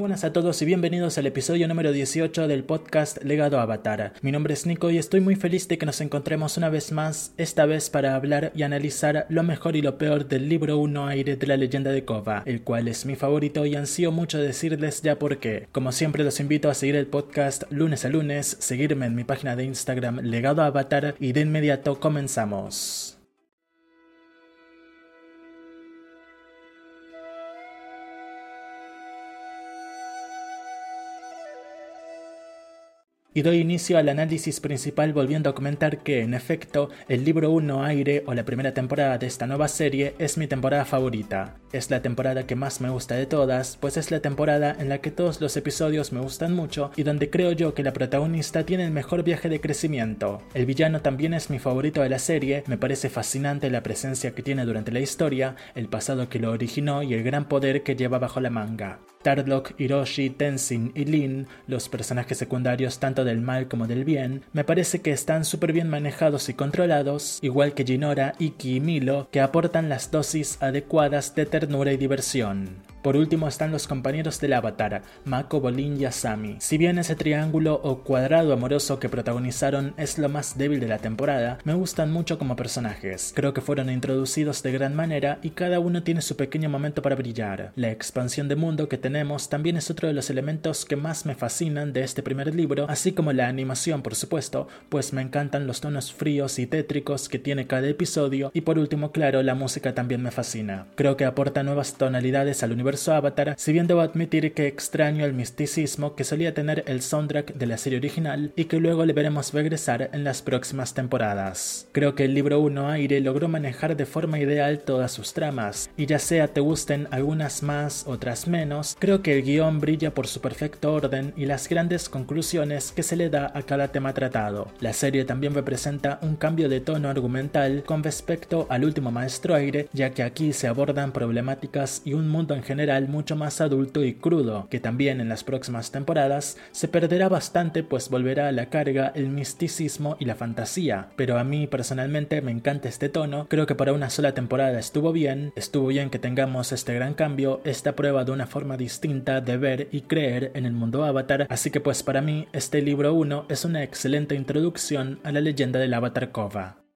buenas a todos y bienvenidos al episodio número 18 del podcast Legado Avatar. Mi nombre es Nico y estoy muy feliz de que nos encontremos una vez más, esta vez para hablar y analizar lo mejor y lo peor del libro 1 aire de la leyenda de Kova, el cual es mi favorito y ansío mucho decirles ya por qué. Como siempre los invito a seguir el podcast lunes a lunes, seguirme en mi página de Instagram Legado Avatar y de inmediato comenzamos. Y doy inicio al análisis principal volviendo a comentar que, en efecto, el libro 1 Aire o la primera temporada de esta nueva serie es mi temporada favorita. Es la temporada que más me gusta de todas, pues es la temporada en la que todos los episodios me gustan mucho y donde creo yo que la protagonista tiene el mejor viaje de crecimiento. El villano también es mi favorito de la serie, me parece fascinante la presencia que tiene durante la historia, el pasado que lo originó y el gran poder que lleva bajo la manga. Tarlock, Hiroshi, Tenzin y Lin, los personajes secundarios tanto del mal como del bien, me parece que están súper bien manejados y controlados, igual que Jinora, Iki y Milo, que aportan las dosis adecuadas de ternura y diversión. Por último están los compañeros del avatar, Mako, Bolin y Asami. Si bien ese triángulo o cuadrado amoroso que protagonizaron es lo más débil de la temporada, me gustan mucho como personajes. Creo que fueron introducidos de gran manera y cada uno tiene su pequeño momento para brillar. La expansión de mundo que tenemos también es otro de los elementos que más me fascinan de este primer libro, así como la animación por supuesto, pues me encantan los tonos fríos y tétricos que tiene cada episodio y por último claro la música también me fascina. Creo que aporta nuevas tonalidades al universo Avatar, si bien debo admitir que extraño el misticismo que solía tener el soundtrack de la serie original y que luego le veremos regresar en las próximas temporadas. Creo que el libro 1 Aire logró manejar de forma ideal todas sus tramas, y ya sea te gusten algunas más, otras menos, creo que el guion brilla por su perfecto orden y las grandes conclusiones que se le da a cada tema tratado. La serie también representa un cambio de tono argumental con respecto al último Maestro Aire, ya que aquí se abordan problemáticas y un mundo en general mucho más adulto y crudo, que también en las próximas temporadas se perderá bastante pues volverá a la carga el misticismo y la fantasía, pero a mí personalmente me encanta este tono, creo que para una sola temporada estuvo bien, estuvo bien que tengamos este gran cambio, esta prueba de una forma distinta de ver y creer en el mundo avatar, así que pues para mí este libro 1 es una excelente introducción a la leyenda del avatar Kova.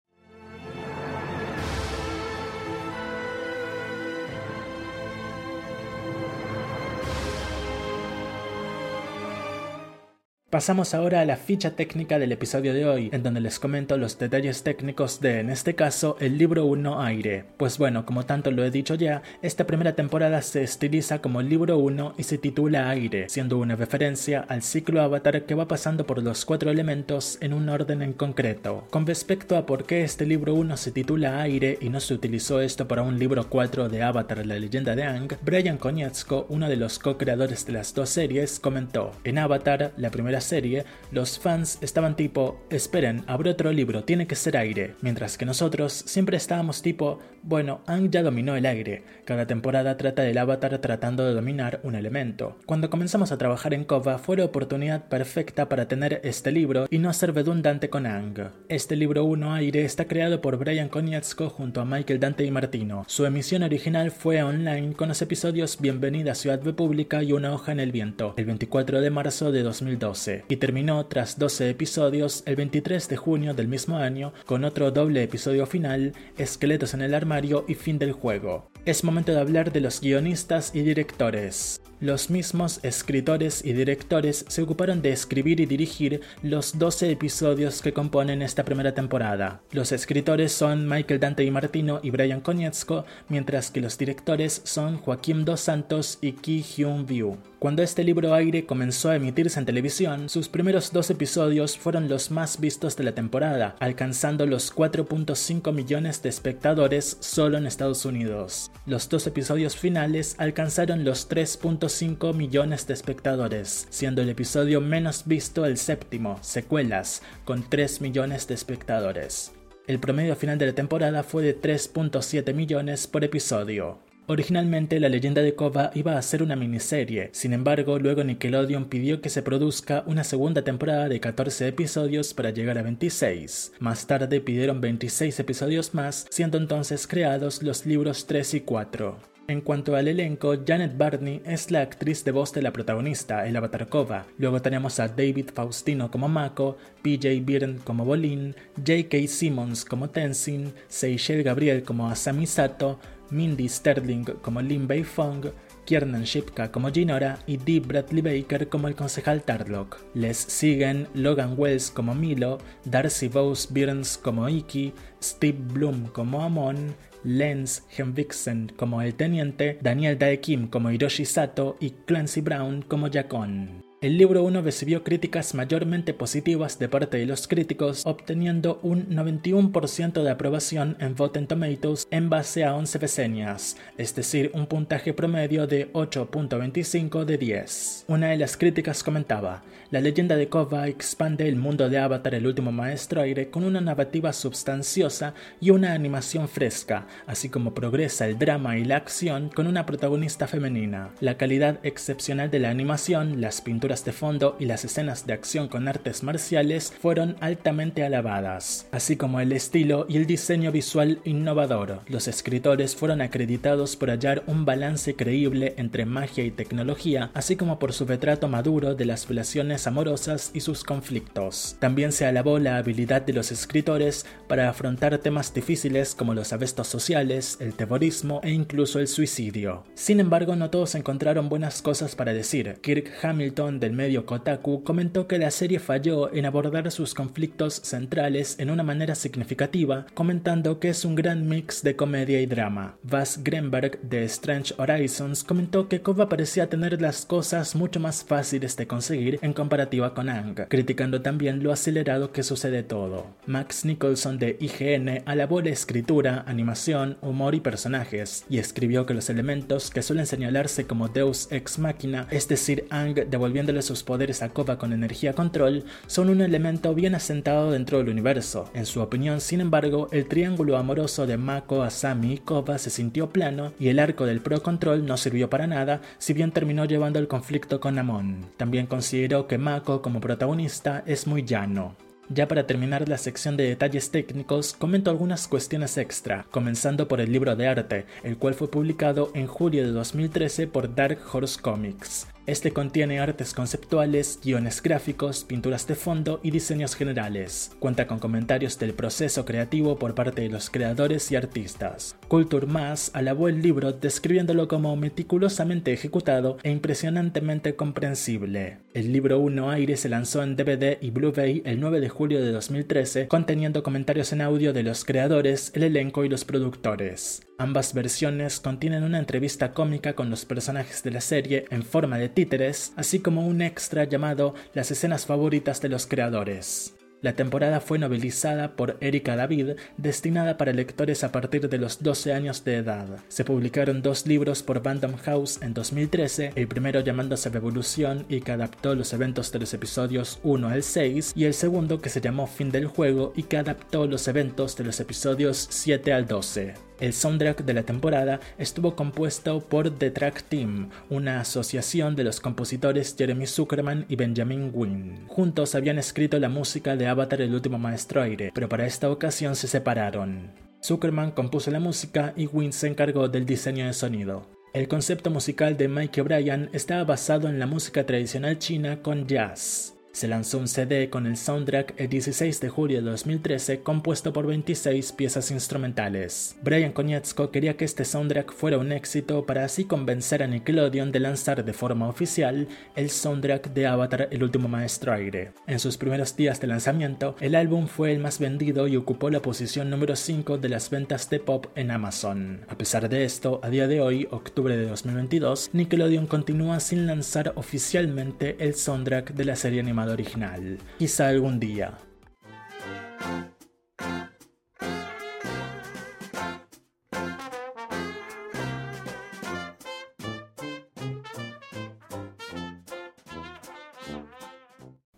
Pasamos ahora a la ficha técnica del episodio de hoy, en donde les comento los detalles técnicos de, en este caso, el libro 1 Aire. Pues bueno, como tanto lo he dicho ya, esta primera temporada se estiliza como libro 1 y se titula Aire, siendo una referencia al ciclo Avatar que va pasando por los cuatro elementos en un orden en concreto. Con respecto a por qué este libro 1 se titula Aire y no se utilizó esto para un libro 4 de Avatar la leyenda de Ang, Brian Konietzko, uno de los co-creadores de las dos series, comentó, en Avatar, la primera serie, los fans estaban tipo, esperen, habrá otro libro, tiene que ser aire, mientras que nosotros siempre estábamos tipo, bueno, Ang ya dominó el aire, cada temporada trata del avatar tratando de dominar un elemento. Cuando comenzamos a trabajar en Kova fue la oportunidad perfecta para tener este libro y no ser redundante con Ang. Este libro 1 aire está creado por Brian Konietzko junto a Michael Dante y Martino. Su emisión original fue online con los episodios Bienvenida Ciudad República y Una hoja en el viento, el 24 de marzo de 2012, y terminó tras 12 episodios el 23 de junio del mismo año con otro doble episodio final, Esqueletos en el armario y fin del juego. Es momento de hablar de los guionistas y directores. Los mismos escritores y directores se ocuparon de escribir y dirigir los 12 episodios que componen esta primera temporada. Los escritores son Michael Dante y Martino y Brian Konietzko, mientras que los directores son Joaquín Dos Santos y Ki Hyun View. Cuando este libro aire comenzó a emitirse en televisión, sus primeros dos episodios fueron los más vistos de la temporada, alcanzando los 4.5 millones de espectadores solo en Estados Unidos. Los dos episodios finales alcanzaron los 3.5 millones de espectadores, siendo el episodio menos visto el séptimo, Secuelas, con 3 millones de espectadores. El promedio final de la temporada fue de 3.7 millones por episodio. Originalmente la leyenda de Korra iba a ser una miniserie, sin embargo luego Nickelodeon pidió que se produzca una segunda temporada de 14 episodios para llegar a 26. Más tarde pidieron 26 episodios más, siendo entonces creados los libros 3 y 4. En cuanto al elenco, Janet Barney es la actriz de voz de la protagonista, el Avatar Kova. Luego tenemos a David Faustino como Mako, PJ Byrne como Bolin, J.K. Simmons como Tenzin, Seychelle Gabriel como Asami Sato, Mindy Sterling como Lin Bei Fong, Kiernan Shipka como Ginora y Dee Bradley Baker como el concejal Tarlock. Les siguen Logan Wells como Milo, Darcy Bose Byrnes como Iki, Steve Bloom como Amon, Lance Henriksen como el teniente, Daniel Dae Kim como Hiroshi Sato y Clancy Brown como Jakon. El libro 1 recibió críticas mayormente positivas de parte de los críticos, obteniendo un 91% de aprobación en Rotten Tomatoes en base a 11 reseñas, es decir, un puntaje promedio de 8.25 de 10. Una de las críticas comentaba, la leyenda de Korra expande el mundo de Avatar el último maestro aire con una narrativa substanciosa y una animación fresca, así como progresa el drama y la acción con una protagonista femenina. La calidad excepcional de la animación, las pinturas de fondo y las escenas de acción con artes marciales fueron altamente alabadas, así como el estilo y el diseño visual innovador. Los escritores fueron acreditados por hallar un balance creíble entre magia y tecnología, así como por su retrato maduro de las relaciones amorosas y sus conflictos. También se alabó la habilidad de los escritores para afrontar temas difíciles como los arrestos sociales, el terrorismo e incluso el suicidio. Sin embargo, no todos encontraron buenas cosas para decir. Kirk Hamilton del medio Kotaku comentó que la serie falló en abordar sus conflictos centrales en una manera significativa, comentando que es un gran mix de comedia y drama. Vas Grenberg de Strange Horizons comentó que Kova parecía tener las cosas mucho más fáciles de conseguir en comparativa con Ang, criticando también lo acelerado que sucede todo. Max Nicholson de IGN alabó la escritura, animación, humor y personajes, y escribió que los elementos que suelen señalarse como Deus ex machina, es decir, Ang devolviendo sus poderes a Koba con energía control son un elemento bien asentado dentro del universo. En su opinión, sin embargo, el triángulo amoroso de Mako, Asami y Koba se sintió plano y el arco del Pro Control no sirvió para nada, si bien terminó llevando el conflicto con Amon. También consideró que Mako como protagonista es muy llano. Ya para terminar la sección de detalles técnicos, comento algunas cuestiones extra, comenzando por el libro de arte, el cual fue publicado en julio de 2013 por Dark Horse Comics. Este contiene artes conceptuales, guiones gráficos, pinturas de fondo y diseños generales. Cuenta con comentarios del proceso creativo por parte de los creadores y artistas. Culture Mass alabó el libro describiéndolo como meticulosamente ejecutado e impresionantemente comprensible. El libro 1 Aire se lanzó en DVD y Blu-ray el 9 de julio de 2013, conteniendo comentarios en audio de los creadores, el elenco y los productores. Ambas versiones contienen una entrevista cómica con los personajes de la serie en forma de títeres, así como un extra llamado Las escenas favoritas de los creadores. La temporada fue novelizada por Erika David, destinada para lectores a partir de los 12 años de edad. Se publicaron dos libros por Random House en 2013, el primero llamándose Revolución y que adaptó los eventos de los episodios 1 al 6, y el segundo que se llamó Fin del Juego y que adaptó los eventos de los episodios 7 al 12. El soundtrack de la temporada estuvo compuesto por The Track Team, una asociación de los compositores Jeremy Zuckerman y Benjamin Wynn. Juntos habían escrito la música de Avatar el último maestro aire, pero para esta ocasión se separaron. Zuckerman compuso la música y Wynn se encargó del diseño de sonido. El concepto musical de Mike O'Brien estaba basado en la música tradicional china con jazz. Se lanzó un CD con el soundtrack el 16 de julio de 2013 compuesto por 26 piezas instrumentales. Brian Konietzko quería que este soundtrack fuera un éxito para así convencer a Nickelodeon de lanzar de forma oficial el soundtrack de Avatar El último maestro aire. En sus primeros días de lanzamiento, el álbum fue el más vendido y ocupó la posición número 5 de las ventas de pop en Amazon. A pesar de esto, a día de hoy, octubre de 2022, Nickelodeon continúa sin lanzar oficialmente el soundtrack de la serie animada original. Quizá algún día.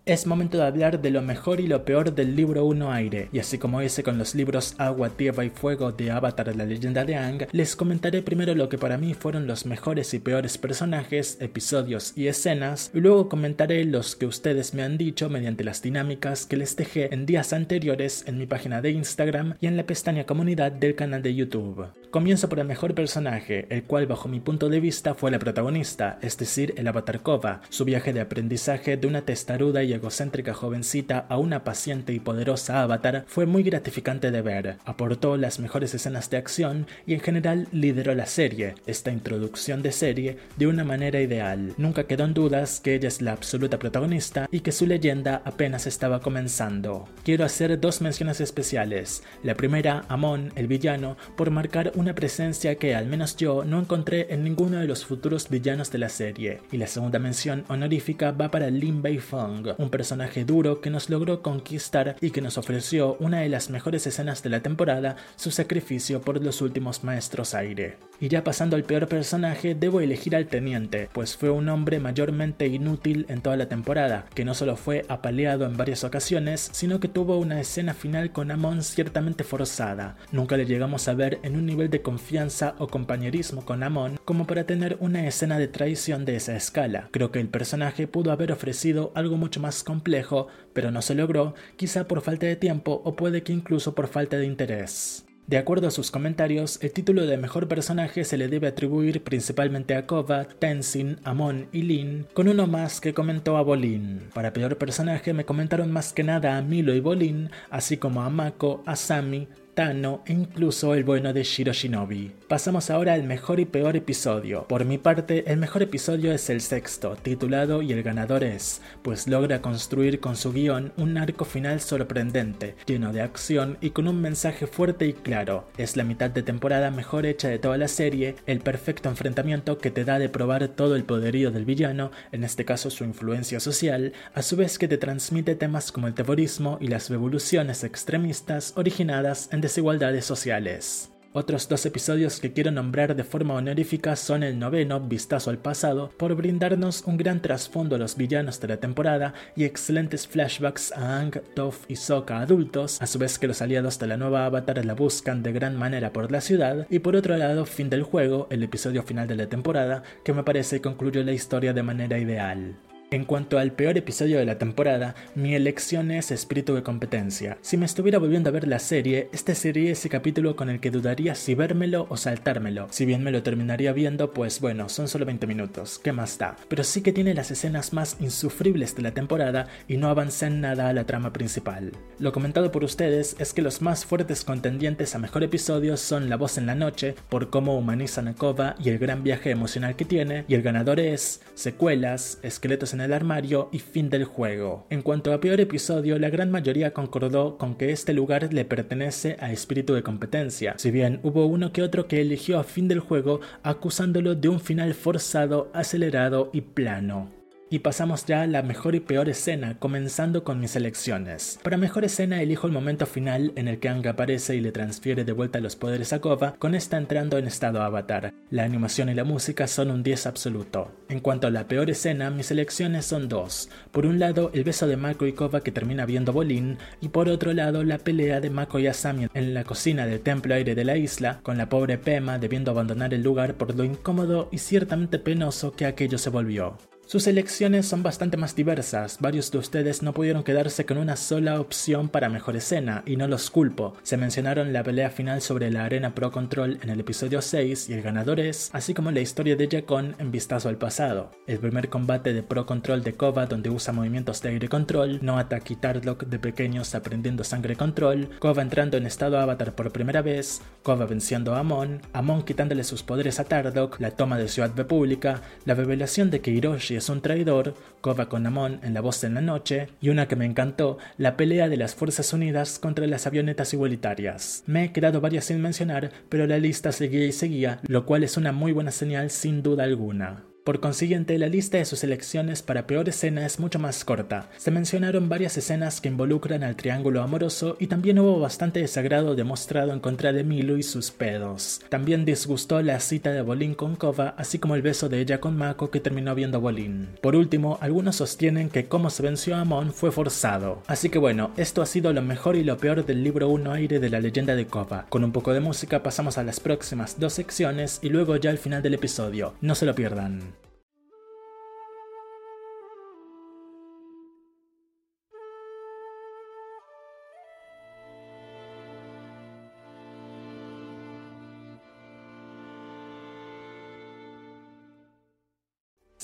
Es momento de hablar de lo mejor y lo peor del libro 1 Aire, y así como ese con los libros Agua, Tierra y Fuego de Avatar la leyenda de Aang, les comentaré primero lo que para mí fueron los mejores y peores personajes, episodios y escenas, y luego comentaré los que ustedes me han dicho mediante las dinámicas que les dejé en días anteriores en mi página de Instagram y en la pestaña comunidad del canal de YouTube. Comienzo por el mejor personaje, el cual bajo mi punto de vista fue la protagonista, es decir, el Avatar Kova, su viaje de aprendizaje de una testaruda y egocéntrica jovencita a una paciente y poderosa avatar fue muy gratificante de ver. Aportó las mejores escenas de acción y en general lideró la serie, esta introducción de serie, de una manera ideal. Nunca quedó en dudas que ella es la absoluta protagonista y que su leyenda apenas estaba comenzando. Quiero hacer dos menciones especiales. La primera, Amon, el villano, por marcar una presencia que al menos yo no encontré en ninguno de los futuros villanos de la serie. Y la segunda mención honorífica va para Lin Bei Feng, un personaje duro que nos logró conquistar y que nos ofreció una de las mejores escenas de la temporada, su sacrificio por los últimos maestros aire. Y ya pasando al peor personaje, debo elegir al teniente, pues fue un hombre mayormente inútil en toda la temporada, que no solo fue apaleado en varias ocasiones, sino que tuvo una escena final con Amon ciertamente forzada. Nunca le llegamos a ver en un nivel de confianza o compañerismo con Amon como para tener una escena de traición de esa escala. Creo que el personaje pudo haber ofrecido algo mucho más complejo, pero no se logró, quizá por falta de tiempo o puede que incluso por falta de interés. De acuerdo a sus comentarios, el título de mejor personaje se le debe atribuir principalmente a Kova, Tenzin, Amon y Lin, con uno más que comentó a Bolin. Para peor personaje me comentaron más que nada a Milo y Bolin, así como a Mako, a Sami, Tano e incluso el bueno de Shiro Shinobi. Pasamos ahora al mejor y peor episodio. Por mi parte, el mejor episodio es el sexto, titulado Y el ganador es, pues logra construir con su guion un arco final sorprendente, lleno de acción y con un mensaje fuerte y claro. Es la mitad de temporada mejor hecha de toda la serie, el perfecto enfrentamiento que te da de probar todo el poderío del villano, en este caso su influencia social, a su vez que te transmite temas como el terrorismo y las revoluciones extremistas originadas en desigualdades sociales. Otros dos episodios que quiero nombrar de forma honorífica son el noveno, Vistazo al pasado, por brindarnos un gran trasfondo a los villanos de la temporada y excelentes flashbacks a Ang, Toph y Sokka adultos, a su vez que los aliados de la nueva Avatar la buscan de gran manera por la ciudad, y por otro lado, Fin del Juego, el episodio final de la temporada, que me parece concluyó la historia de manera ideal. En cuanto al peor episodio de la temporada, mi elección es Espíritu de Competencia. Si me estuviera volviendo a ver la serie, este sería ese capítulo con el que dudaría si vérmelo o saltármelo. Si bien me lo terminaría viendo, pues bueno, son solo 20 minutos, ¿qué más da? Pero sí que tiene las escenas más insufribles de la temporada y no avanza en nada a la trama principal. Lo comentado por ustedes es que los más fuertes contendientes a mejor episodio son La voz en la noche, por cómo humaniza Nakova y el gran viaje emocional que tiene, y el ganador es Secuelas, Esqueletos en el armario y fin del juego. En cuanto a peor episodio, la gran mayoría concordó con que este lugar le pertenece a espíritu de competencia, si bien hubo uno que otro que eligió a fin del juego acusándolo de un final forzado, acelerado y plano. Y pasamos ya a la mejor y peor escena, comenzando con mis elecciones. Para mejor escena elijo el momento final en el que Ang aparece y le transfiere de vuelta los poderes a Kova, con esta entrando en estado avatar. La animación y la música son un 10 absoluto. En cuanto a la peor escena, mis elecciones son dos. Por un lado, el beso de Mako y Kova que termina viendo Bolin, y por otro lado, la pelea de Mako y Asami en la cocina del templo aire de la isla, con la pobre Pema debiendo abandonar el lugar por lo incómodo y ciertamente penoso que aquello se volvió. Sus elecciones son bastante más diversas, varios de ustedes no pudieron quedarse con una sola opción para mejor escena, y no los culpo. Se mencionaron la pelea final sobre la arena Pro Control en el episodio 6 y el ganador es, así como la historia de Jakon en Vistazo al pasado. El primer combate de Pro Control de Kova donde usa movimientos de aire control, no y Tarlock de pequeños aprendiendo sangre control, Kova entrando en estado avatar por primera vez, Kova venciendo a Amon, Amon quitándole sus poderes a Tardok, la toma de Ciudad República, la revelación de que Hiroshi es un traidor, Kova con Amon en La voz en la noche, y una que me encantó, la pelea de las Fuerzas Unidas contra las avionetas igualitarias. Me he quedado varias sin mencionar, pero la lista seguía y seguía, lo cual es una muy buena señal sin duda alguna. Por consiguiente, la lista de sus elecciones para peor escena es mucho más corta. Se mencionaron varias escenas que involucran al triángulo amoroso y también hubo bastante desagrado demostrado en contra de Milo y sus pedos. También disgustó la cita de Bolin con Kova, así como el beso de ella con Mako que terminó viendo Bolin. Por último, algunos sostienen que cómo se venció a Amon fue forzado. Así que bueno, esto ha sido lo mejor y lo peor del libro 1 aire de la leyenda de Kova. Con un poco de música pasamos a las próximas dos secciones y luego ya al final del episodio. No se lo pierdan.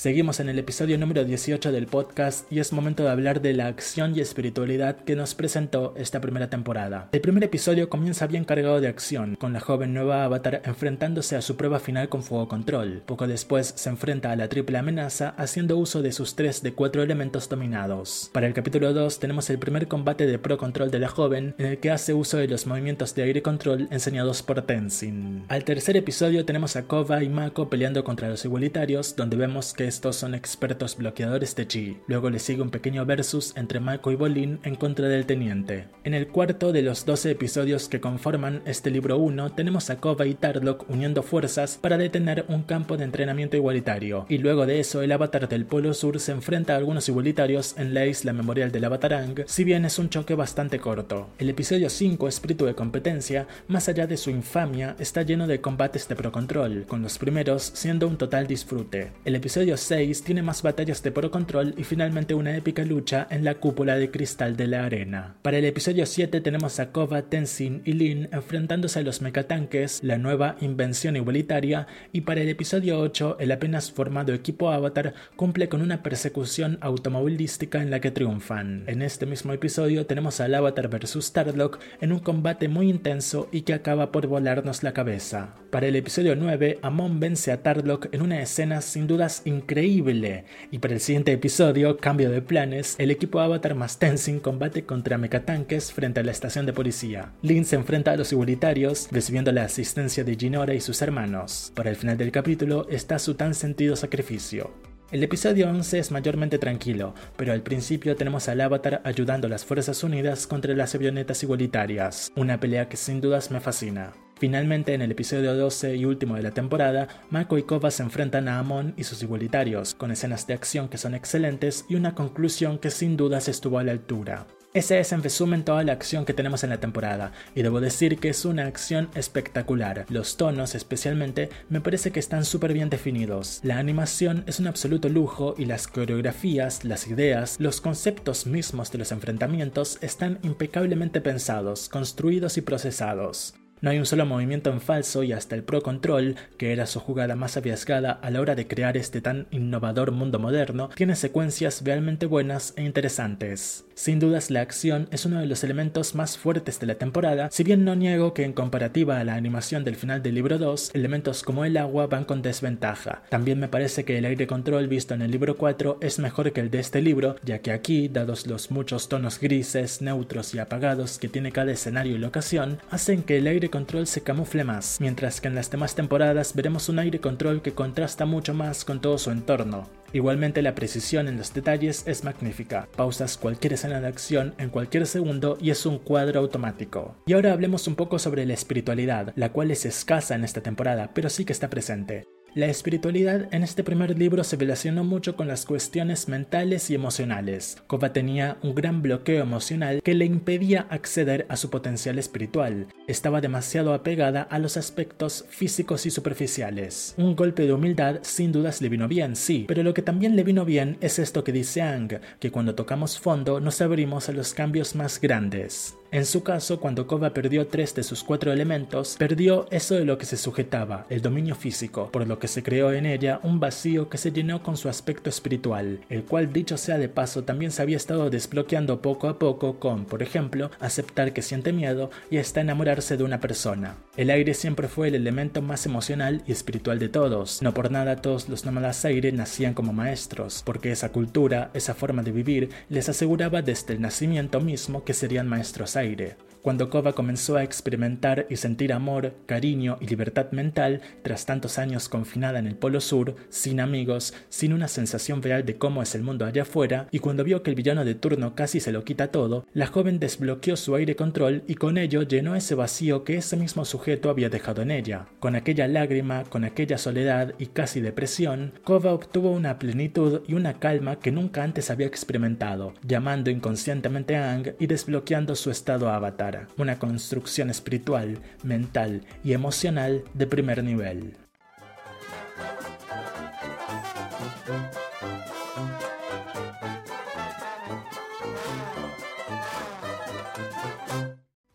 Seguimos en el episodio número 18 del podcast y es momento de hablar de la acción y espiritualidad que nos presentó esta primera temporada. El primer episodio comienza bien cargado de acción, con la joven nueva avatar enfrentándose a su prueba final con fuego control. Poco después se enfrenta a la triple amenaza haciendo uso de sus 3 de 4 elementos dominados. Para el capítulo 2 tenemos el primer combate de pro control de la joven en el que hace uso de los movimientos de aire control enseñados por Tenzin. Al tercer episodio tenemos a Kova y Mako peleando contra los igualitarios donde vemos que estos son expertos bloqueadores de chi. Luego le sigue un pequeño versus entre Mako y Bolin en contra del teniente. En el cuarto de los 12 episodios que conforman este libro 1 tenemos a Kova y Tarlock uniendo fuerzas para detener un campo de entrenamiento igualitario. Y luego de eso el avatar del Polo Sur se enfrenta a algunos igualitarios en la isla memorial del Avatarang, si bien es un choque bastante corto. El episodio 5, Espíritu de Competencia, más allá de su infamia, está lleno de combates de pro control, con los primeros siendo un total disfrute. El episodio 6 tiene más batallas de Pro Control y finalmente una épica lucha en la cúpula de cristal de la arena. Para el episodio 7 tenemos a Kova, Tenzin y Lin enfrentándose a los mecatanques, la nueva invención igualitaria, y para el episodio 8 el apenas formado equipo Avatar cumple con una persecución automovilística en la que triunfan. En este mismo episodio tenemos al Avatar vs Tarlock en un combate muy intenso y que acaba por volarnos la cabeza. Para el episodio 9, Amon vence a Tarlock en una escena sin dudas increíble increíble. Y para el siguiente episodio, cambio de planes, el equipo Avatar más Tenzin combate contra mecatanques frente a la estación de policía. Lin se enfrenta a los igualitarios, recibiendo la asistencia de Jinora y sus hermanos. Para el final del capítulo está su tan sentido sacrificio. El episodio 11 es mayormente tranquilo, pero al principio tenemos al Avatar ayudando a las Fuerzas Unidas contra las avionetas igualitarias, una pelea que sin dudas me fascina. Finalmente, en el episodio 12 y último de la temporada, Mako y Kova se enfrentan a Amon y sus igualitarios, con escenas de acción que son excelentes y una conclusión que sin dudas estuvo a la altura. Esa es en resumen toda la acción que tenemos en la temporada, y debo decir que es una acción espectacular. Los tonos especialmente me parece que están súper bien definidos. La animación es un absoluto lujo y las coreografías, las ideas, los conceptos mismos de los enfrentamientos están impecablemente pensados, construidos y procesados. No hay un solo movimiento en falso y hasta el Pro Control, que era su jugada más arriesgada a la hora de crear este tan innovador mundo moderno, tiene secuencias realmente buenas e interesantes. Sin dudas la acción es uno de los elementos más fuertes de la temporada, si bien no niego que en comparativa a la animación del final del libro 2, elementos como el agua van con desventaja. También me parece que el aire control visto en el libro 4 es mejor que el de este libro, ya que aquí, dados los muchos tonos grises, neutros y apagados que tiene cada escenario y locación, hacen que el aire control se camufle más, mientras que en las demás temporadas veremos un aire control que contrasta mucho más con todo su entorno. Igualmente la precisión en los detalles es magnífica. Pausas cualquier escena de acción en cualquier segundo y es un cuadro automático. Y ahora hablemos un poco sobre la espiritualidad, la cual es escasa en esta temporada, pero sí que está presente. La espiritualidad en este primer libro se relacionó mucho con las cuestiones mentales y emocionales. Kova tenía un gran bloqueo emocional que le impedía acceder a su potencial espiritual. Estaba demasiado apegada a los aspectos físicos y superficiales. Un golpe de humildad sin dudas le vino bien, sí, pero lo que también le vino bien es esto que dice Ang, que cuando tocamos fondo nos abrimos a los cambios más grandes. En su caso, cuando Kova perdió tres de sus cuatro elementos, perdió eso de lo que se sujetaba, el dominio físico, por lo que se creó en ella un vacío que se llenó con su aspecto espiritual, el cual dicho sea de paso también se había estado desbloqueando poco a poco con, por ejemplo, aceptar que siente miedo y hasta enamorarse de una persona. El aire siempre fue el elemento más emocional y espiritual de todos, no por nada todos los nómadas aire nacían como maestros, porque esa cultura, esa forma de vivir, les aseguraba desde el nacimiento mismo que serían maestros aire Idea. Cuando Kova comenzó a experimentar y sentir amor, cariño y libertad mental tras tantos años confinada en el Polo Sur, sin amigos, sin una sensación real de cómo es el mundo allá afuera, y cuando vio que el villano de turno casi se lo quita todo, la joven desbloqueó su aire control y con ello llenó ese vacío que ese mismo sujeto había dejado en ella. Con aquella lágrima, con aquella soledad y casi depresión, Kova obtuvo una plenitud y una calma que nunca antes había experimentado, llamando inconscientemente a Ang y desbloqueando su estado avatar, una construcción espiritual, mental y emocional de primer nivel.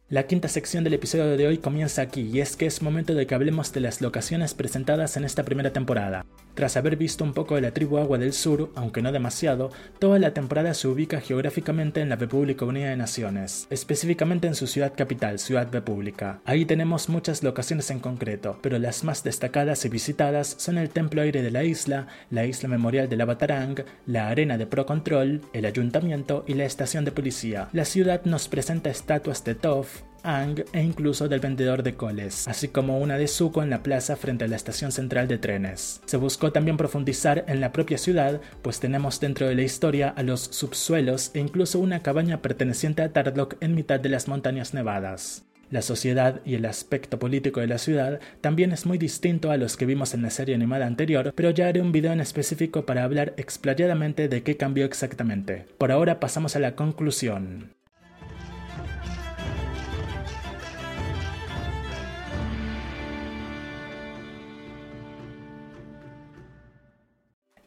La quinta sección del episodio de hoy comienza aquí y es que es momento de que hablemos de las locaciones presentadas en esta primera temporada. Tras haber visto un poco de la tribu Agua del Sur, aunque no demasiado, toda la temporada se ubica geográficamente en la República Unida de Naciones, específicamente en su ciudad capital, Ciudad República. Ahí tenemos muchas locaciones en concreto, pero las más destacadas y visitadas son el Templo Aire de la isla, la Isla Memorial de la la Arena de Pro Control, el Ayuntamiento y la Estación de Policía. La ciudad nos presenta estatuas de Toph, Ang e incluso del vendedor de coles, así como una de Zuko en la plaza frente a la estación central de trenes. Se buscó también profundizar en la propia ciudad, pues tenemos dentro de la historia a los subsuelos e incluso una cabaña perteneciente a Tarlock en mitad de las montañas nevadas. La sociedad y el aspecto político de la ciudad también es muy distinto a los que vimos en la serie animada anterior, pero ya haré un video en específico para hablar explayadamente de qué cambió exactamente. Por ahora pasamos a la conclusión.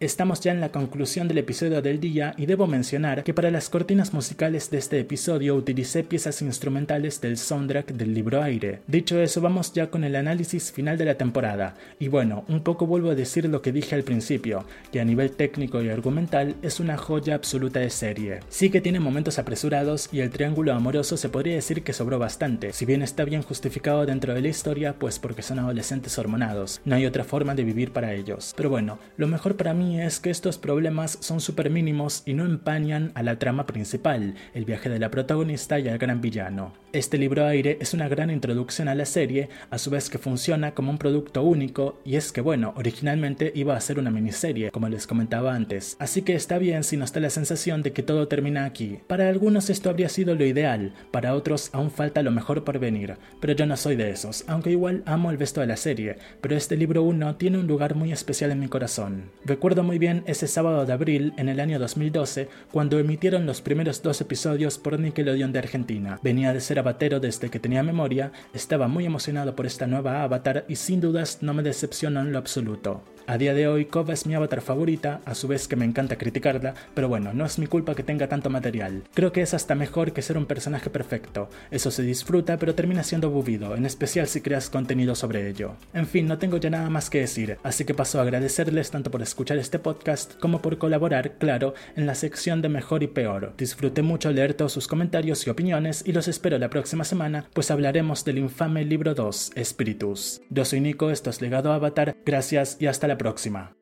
Estamos ya en la conclusión del episodio del día y debo mencionar que para las cortinas musicales de este episodio utilicé piezas instrumentales del soundtrack del libro Aire. Dicho eso, vamos ya con el análisis final de la temporada. Y bueno, un poco vuelvo a decir lo que dije al principio, que a nivel técnico y argumental es una joya absoluta de serie. Sí que tiene momentos apresurados y el triángulo amoroso se podría decir que sobró bastante, si bien está bien justificado dentro de la historia, pues porque son adolescentes hormonados, no hay otra forma de vivir para ellos. Pero bueno, lo mejor para mí es que estos problemas son súper mínimos y no empañan a la trama principal, el viaje de la protagonista y al gran villano. Este libro aire es una gran introducción a la serie, a su vez que funciona como un producto único, y es que bueno, originalmente iba a ser una miniserie, como les comentaba antes, así que está bien si nos da la sensación de que todo termina aquí. Para algunos esto habría sido lo ideal, para otros aún falta lo mejor por venir, pero yo no soy de esos, aunque igual amo el resto de la serie, pero este libro 1 tiene un lugar muy especial en mi corazón. Recuerdo muy bien ese sábado de abril en el año 2012 cuando emitieron los primeros dos episodios por Nickelodeon de Argentina. Venía de ser abatero desde que tenía memoria, estaba muy emocionado por esta nueva avatar y sin dudas no me decepcionó en lo absoluto. A día de hoy, Kova es mi avatar favorita, a su vez que me encanta criticarla, pero bueno, no es mi culpa que tenga tanto material. Creo que es hasta mejor que ser un personaje perfecto. Eso se disfruta, pero termina siendo aburrido, en especial si creas contenido sobre ello. En fin, no tengo ya nada más que decir, así que paso a agradecerles tanto por escuchar este podcast como por colaborar, claro, en la sección de mejor y peor. Disfruté mucho leer todos sus comentarios y opiniones y los espero la próxima semana, pues hablaremos del infame libro 2, Espíritus. Yo soy Nico, esto es Legado Avatar, gracias y hasta la próxima.